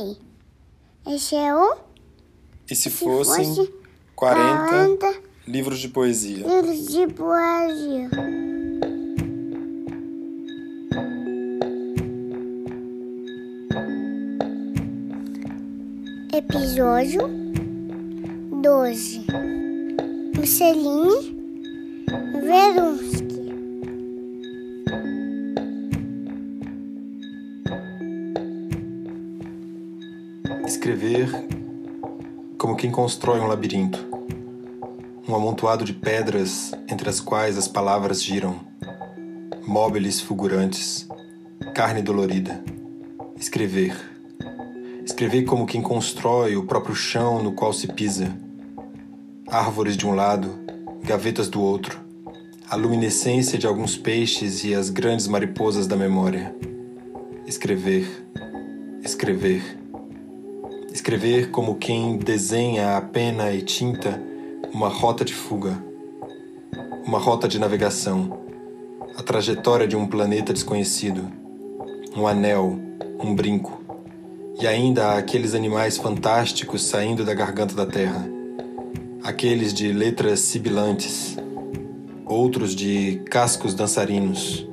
Ei, esse é o E se se fossem fosse 40 40 livros de poesia? livros de poesia. Episódio 12 Mussolini Escrever como quem constrói um labirinto, um amontoado de pedras entre as quais as palavras giram, móveis fulgurantes, carne dolorida. Escrever. Escrever como quem constrói o próprio chão no qual se pisa. Árvores de um lado, gavetas do outro, a luminescência de alguns peixes e as grandes mariposas da memória. Escrever. Escrever. Escrever como quem desenha a pena e tinta uma rota de fuga, uma rota de navegação, a trajetória de um planeta desconhecido, um anel, um brinco, e ainda aqueles animais fantásticos saindo da garganta da terra, aqueles de letras sibilantes, outros de cascos dançarinos,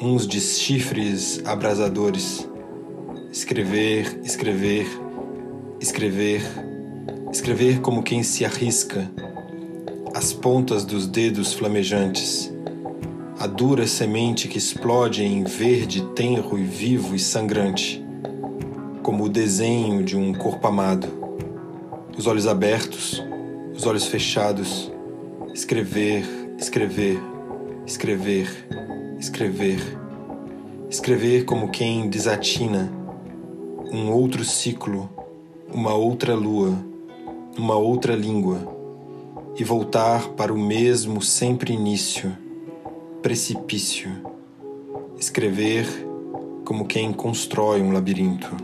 uns de chifres abrasadores. Escrever, escrever, escrever, escrever como quem se arrisca, as pontas dos dedos flamejantes, a dura semente que explode em verde tenro e vivo e sangrante, como o desenho de um corpo amado. Os olhos abertos, os olhos fechados, escrever, escrever, escrever, escrever, escrever como quem desatina um outro ciclo uma outra lua, uma outra língua, e voltar para o mesmo sempre início, precipício, escrever como quem constrói um labirinto.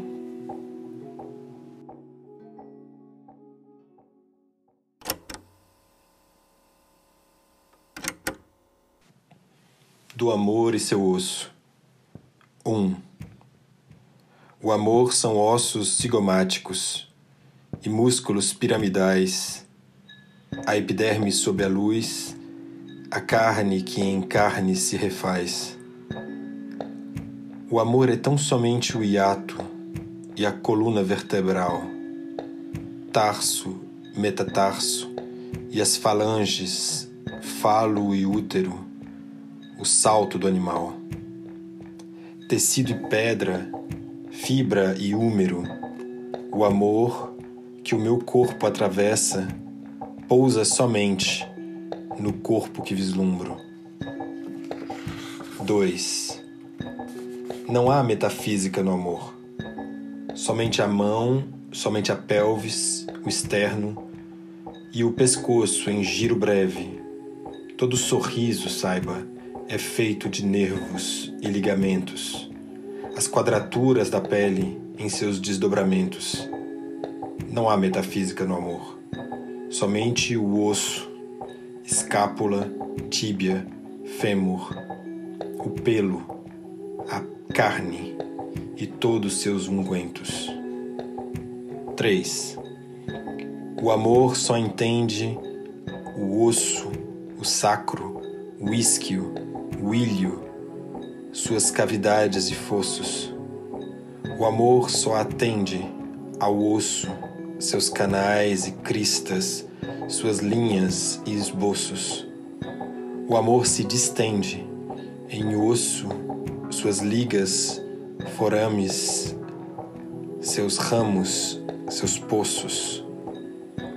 Do amor e seu osso. 1. Um. O amor são ossos zigomáticos e músculos piramidais, a epiderme sob a luz, a carne que em carne se refaz. O amor é tão somente o hiato e a coluna vertebral, tarso, metatarso e as falanges, falo e útero, o salto do animal. Tecido e pedra, fibra e úmero, o amor que o meu corpo atravessa pousa somente no corpo que vislumbro. 2. Não há metafísica no amor. Somente a mão, somente a pelvis, o externo e o pescoço em giro breve. Todo sorriso, saiba, é feito de nervos e ligamentos as quadraturas da pele em seus desdobramentos. Não há metafísica no amor. Somente o osso, escápula, tíbia, fêmur, o pelo, a carne e todos seus ungüentos. 3. O amor só entende o osso, o sacro, o isquio, o ilho, suas cavidades e fossos. O amor só atende ao osso, seus canais e cristas, suas linhas e esboços. O amor se distende em osso, suas ligas, forames, seus ramos, seus poços.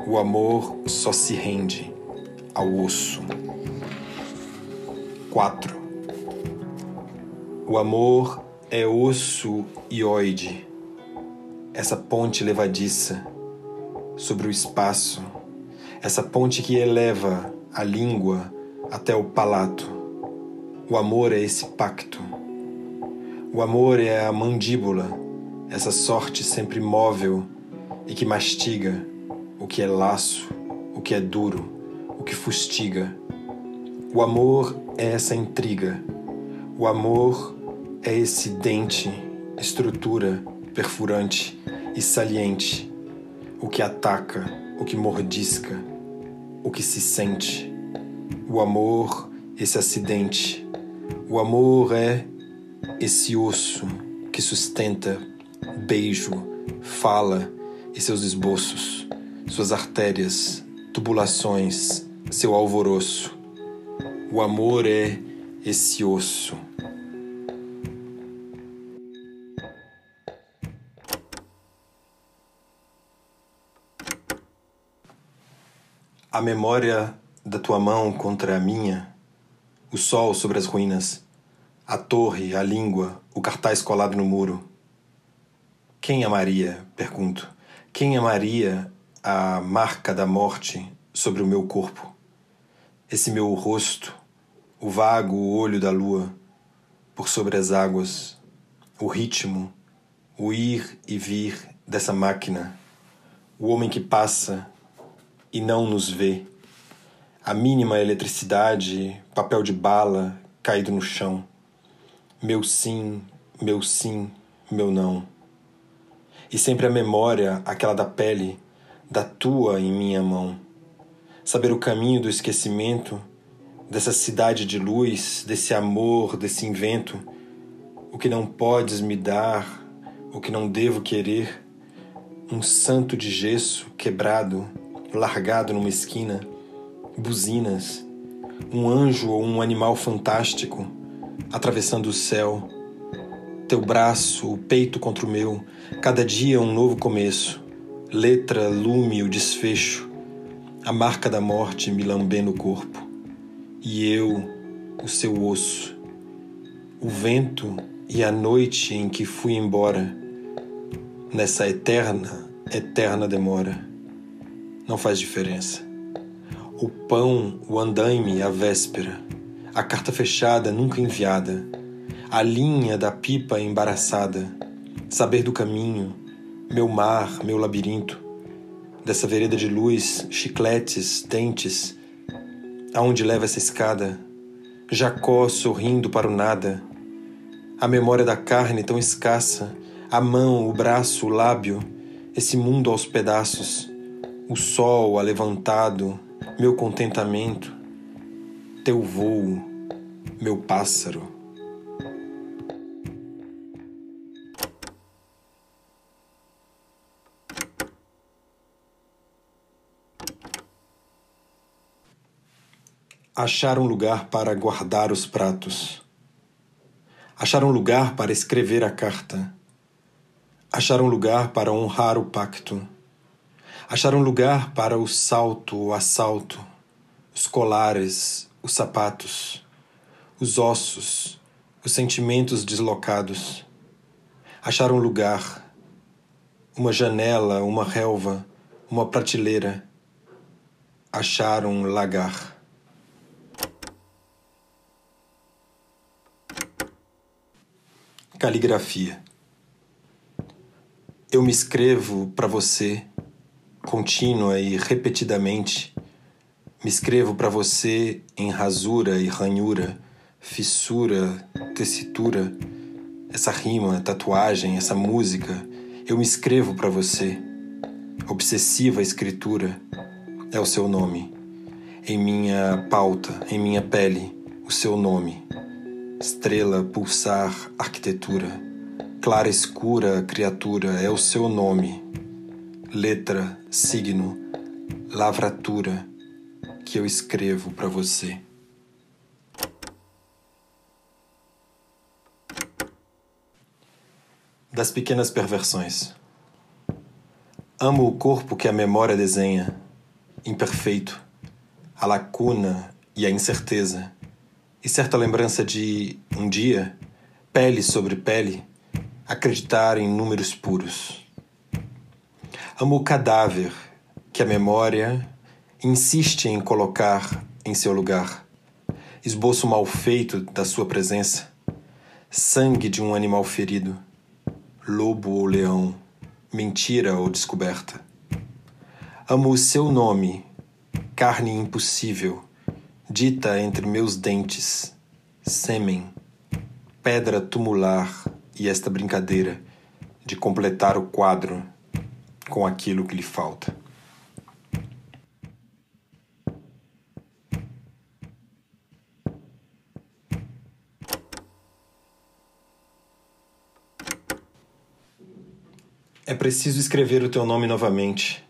O amor só se rende ao osso. 4. O amor é osso e oide, essa ponte levadiça sobre o espaço, essa ponte que eleva a língua até o palato. O amor é esse pacto. O amor é a mandíbula, essa sorte sempre móvel e que mastiga o que é laço, o que é duro, o que fustiga. O amor é essa intriga. O amor é esse dente, estrutura perfurante e saliente, o que ataca, o que mordisca, o que se sente. O amor, esse acidente. O amor é esse osso que sustenta beijo, fala e seus esboços, suas artérias, tubulações, seu alvoroço. O amor é esse osso. A memória da tua mão contra a minha, o sol sobre as ruínas, a torre, a língua, o cartaz colado no muro. Quem amaria, pergunto, quem amaria a marca da morte sobre o meu corpo? Esse meu rosto, o vago olho da lua, por sobre as águas, o ritmo, o ir e vir dessa máquina, o homem que passa e não nos vê, a mínima eletricidade, papel de bala caído no chão, meu sim, meu sim, meu não. E sempre a memória, aquela da pele, da tua em minha mão. Saber o caminho do esquecimento, dessa cidade de luz, desse amor, desse invento, o que não podes me dar, o que não devo querer, um santo de gesso quebrado, largado numa esquina, buzinas, um anjo ou um animal fantástico atravessando o céu, teu braço, o peito contra o meu, cada dia um novo começo, letra, lume, o desfecho, a marca da morte me lambendo o corpo, e eu, o seu osso, o vento e a noite em que fui embora, nessa eterna, eterna demora não faz diferença. O pão, o andaime, a véspera, a carta fechada nunca enviada, a linha da pipa embaraçada, saber do caminho, meu mar, meu labirinto, dessa vereda de luz, chicletes, dentes, aonde leva essa escada, Jacó sorrindo para o nada, a memória da carne tão escassa, a mão, o braço, o lábio, esse mundo aos pedaços o sol alevantado, meu contentamento, teu voo, meu pássaro. Achar um lugar para guardar os pratos. Achar um lugar para escrever a carta. Achar um lugar para honrar o pacto Achar um lugar para o salto, o assalto, os colares, os sapatos, os ossos, os sentimentos deslocados. Achar um lugar, uma janela, uma relva, uma prateleira. Achar um lagar. Caligrafia. Eu me escrevo para você contínua e repetidamente, me escrevo para você em rasura e ranhura, fissura, tessitura, essa rima, tatuagem, essa música, eu me escrevo para você. Obsessiva escritura é o seu nome. Em minha pauta, em minha pele, o seu nome. Estrela, pulsar, arquitetura. Clara escura, criatura, é o seu nome letra, signo, lavratura que eu escrevo para você. Das pequenas perversões. Amo o corpo que a memória desenha, imperfeito, a lacuna e a incerteza, e certa lembrança de, um dia, pele sobre pele, acreditar em números puros Amo o cadáver que a memória insiste em colocar em seu lugar. Esboço mal feito da sua presença. Sangue de um animal ferido. Lobo ou leão. Mentira ou descoberta. Amo o seu nome, carne impossível, dita entre meus dentes, sêmen, pedra tumular e esta brincadeira de completar o quadro com aquilo que lhe falta. É preciso escrever o teu nome novamente,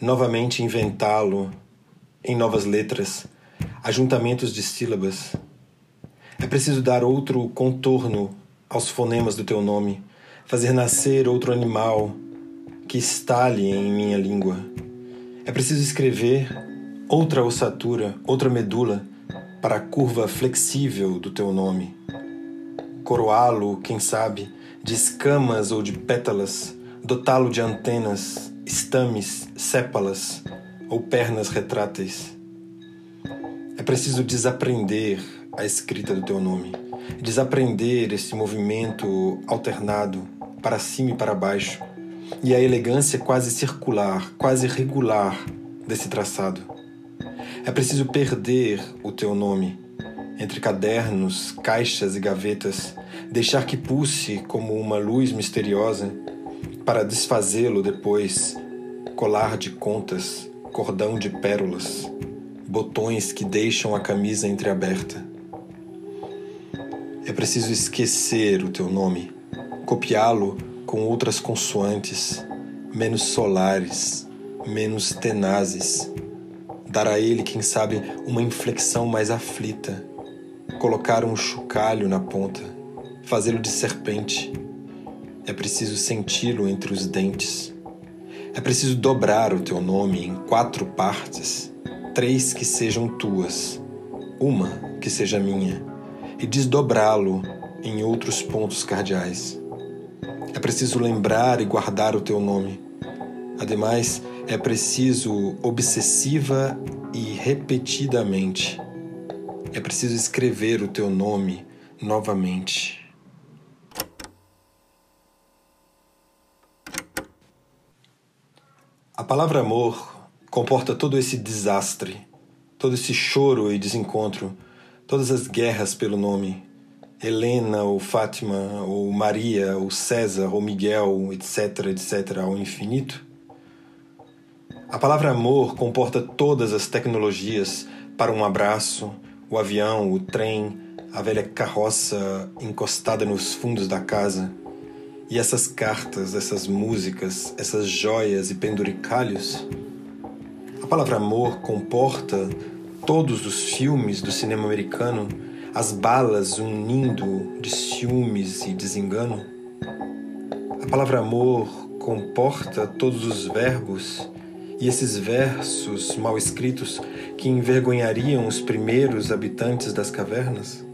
novamente inventá-lo em novas letras, ajuntamentos de sílabas. É preciso dar outro contorno aos fonemas do teu nome, fazer nascer outro animal que estale em minha língua. É preciso escrever outra ossatura, outra medula para a curva flexível do teu nome. Coroá-lo, quem sabe, de escamas ou de pétalas dotá-lo de antenas, estames, sépalas ou pernas retráteis. É preciso desaprender a escrita do teu nome, desaprender esse movimento alternado para cima e para baixo, e a elegância quase circular, quase regular desse traçado. É preciso perder o teu nome entre cadernos, caixas e gavetas, deixar que pulse como uma luz misteriosa para desfazê-lo depois, colar de contas, cordão de pérolas, botões que deixam a camisa entreaberta. É preciso esquecer o teu nome, copiá-lo com outras consoantes, menos solares, menos tenazes, dar a ele, quem sabe, uma inflexão mais aflita, colocar um chocalho na ponta, fazê-lo de serpente é preciso senti-lo entre os dentes. É preciso dobrar o teu nome em quatro partes, três que sejam tuas, uma que seja minha, e desdobrá-lo em outros pontos cardeais. É preciso lembrar e guardar o teu nome. Ademais, é preciso obsessiva e repetidamente. É preciso escrever o teu nome novamente. A palavra amor comporta todo esse desastre, todo esse choro e desencontro, todas as guerras pelo nome. Helena, ou Fátima, ou Maria, ou César, ou Miguel, etc., etc., ao infinito. A palavra amor comporta todas as tecnologias para um abraço, o avião, o trem, a velha carroça encostada nos fundos da casa, e essas cartas, essas músicas, essas joias e penduricalhos? A palavra amor comporta todos os filmes do cinema americano, as balas unindo de ciúmes e desengano? A palavra amor comporta todos os verbos e esses versos mal escritos que envergonhariam os primeiros habitantes das cavernas?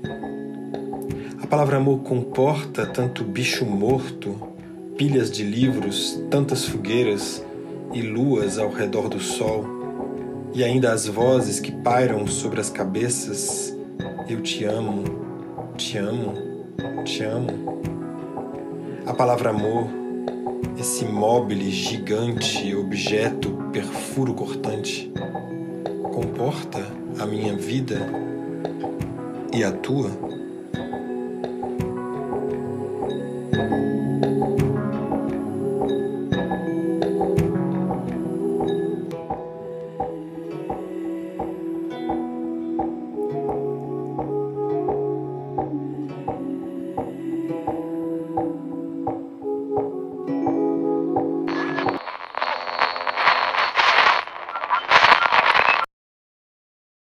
A palavra amor comporta tanto bicho morto, pilhas de livros, tantas fogueiras e luas ao redor do sol, e ainda as vozes que pairam sobre as cabeças. Eu te amo, te amo, te amo. A palavra amor, esse mobile gigante, objeto perfuro cortante, comporta a minha vida e a tua?